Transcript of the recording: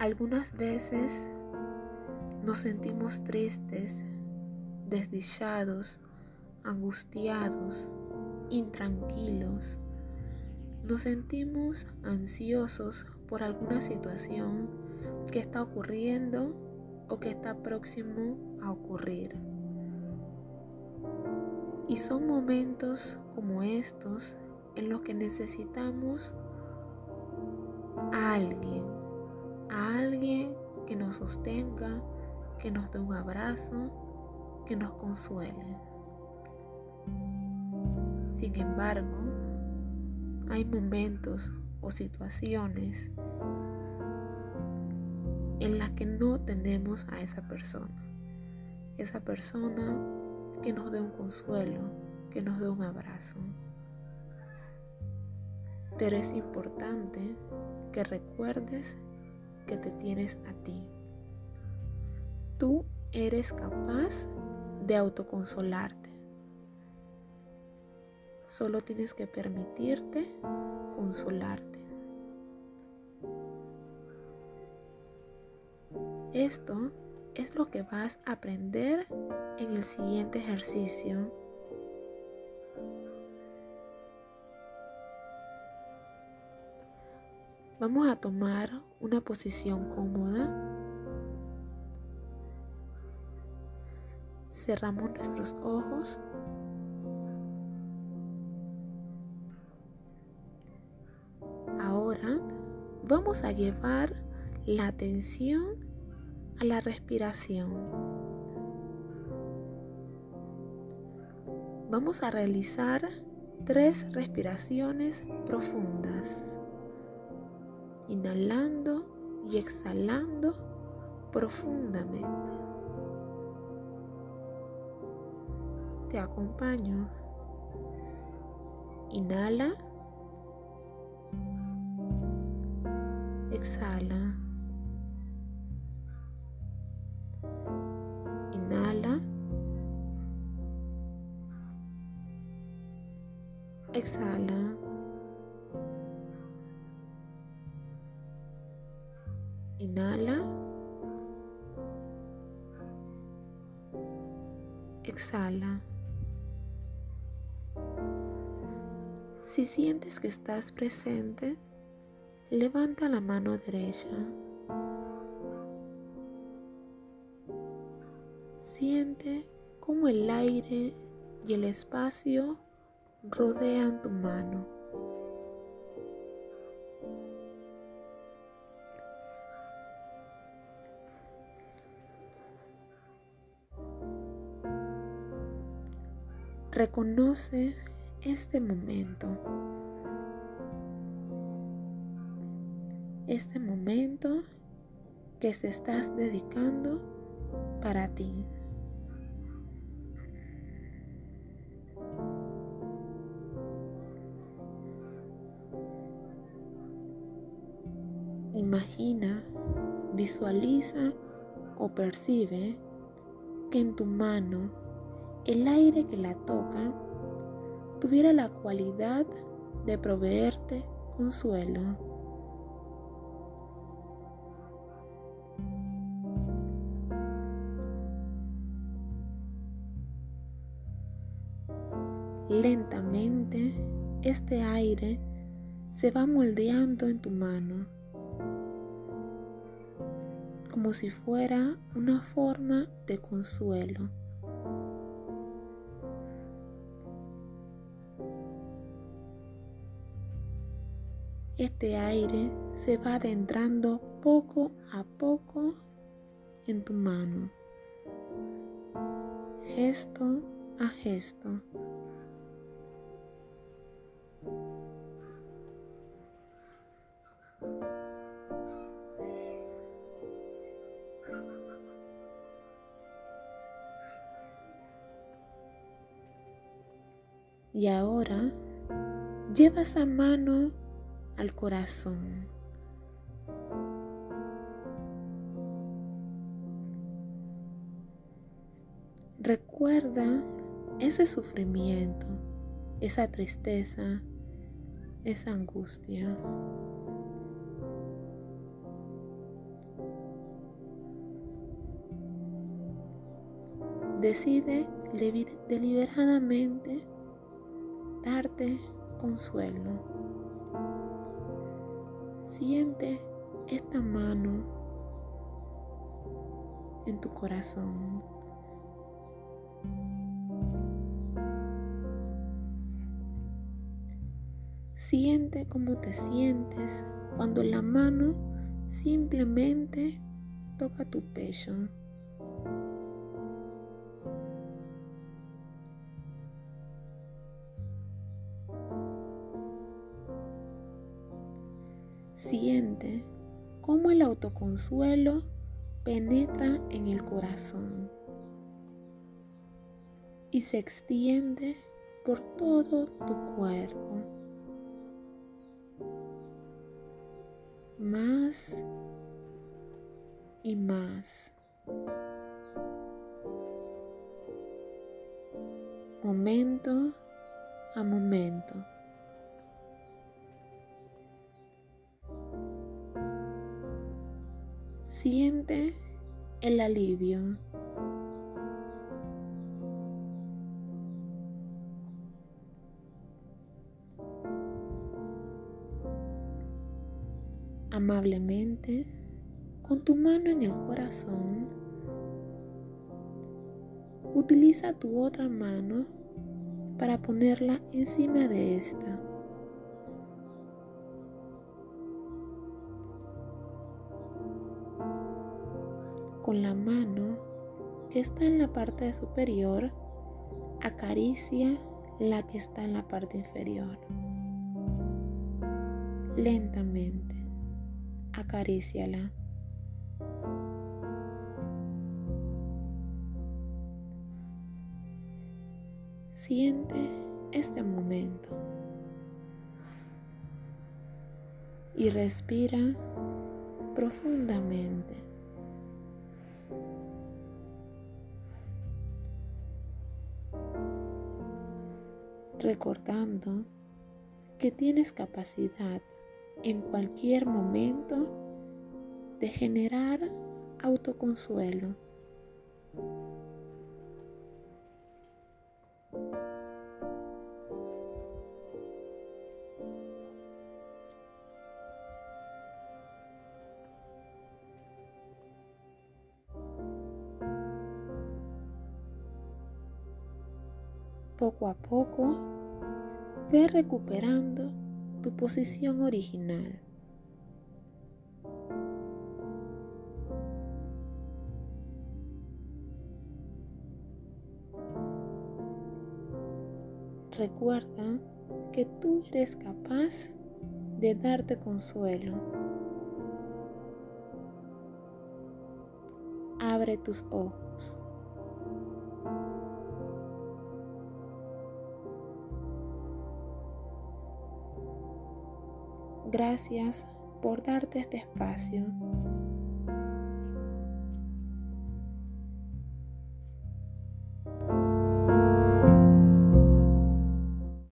Algunas veces nos sentimos tristes, desdichados, angustiados, intranquilos. Nos sentimos ansiosos por alguna situación que está ocurriendo o que está próximo a ocurrir. Y son momentos como estos en los que necesitamos a alguien, alguien que nos sostenga, que nos dé un abrazo, que nos consuele. Sin embargo, hay momentos o situaciones en las que no tenemos a esa persona. Esa persona que nos dé un consuelo, que nos dé un abrazo. Pero es importante que recuerdes que te tienes a ti. Tú eres capaz de autoconsolarte. Solo tienes que permitirte consolarte. Esto es lo que vas a aprender en el siguiente ejercicio. Vamos a tomar una posición cómoda. Cerramos nuestros ojos. Ahora vamos a llevar la atención a la respiración. Vamos a realizar tres respiraciones profundas inhalando y exhalando profundamente. Te acompaño. Inhala. Exhala. Inhala. Exhala. Inhala. Exhala. Si sientes que estás presente, levanta la mano derecha. Siente cómo el aire y el espacio rodean tu mano. Reconoce este momento. Este momento que te estás dedicando para ti. Imagina, visualiza o percibe que en tu mano el aire que la toca tuviera la cualidad de proveerte consuelo. Lentamente, este aire se va moldeando en tu mano, como si fuera una forma de consuelo. Este aire se va adentrando poco a poco en tu mano, gesto a gesto. Y ahora lleva esa mano al corazón. Recuerda ese sufrimiento, esa tristeza, esa angustia. Decide deliberadamente darte consuelo. Siente esta mano en tu corazón. Siente cómo te sientes cuando la mano simplemente toca tu pecho. Siente cómo el autoconsuelo penetra en el corazón y se extiende por todo tu cuerpo. Más y más. Momento a momento. Siente el alivio. Amablemente, con tu mano en el corazón, utiliza tu otra mano para ponerla encima de esta. Con la mano que está en la parte superior, acaricia la que está en la parte inferior. Lentamente, acaríciala. Siente este momento y respira profundamente. Recordando que tienes capacidad en cualquier momento de generar autoconsuelo. Poco a poco, ve recuperando tu posición original. Recuerda que tú eres capaz de darte consuelo. Abre tus ojos. Gracias por darte este espacio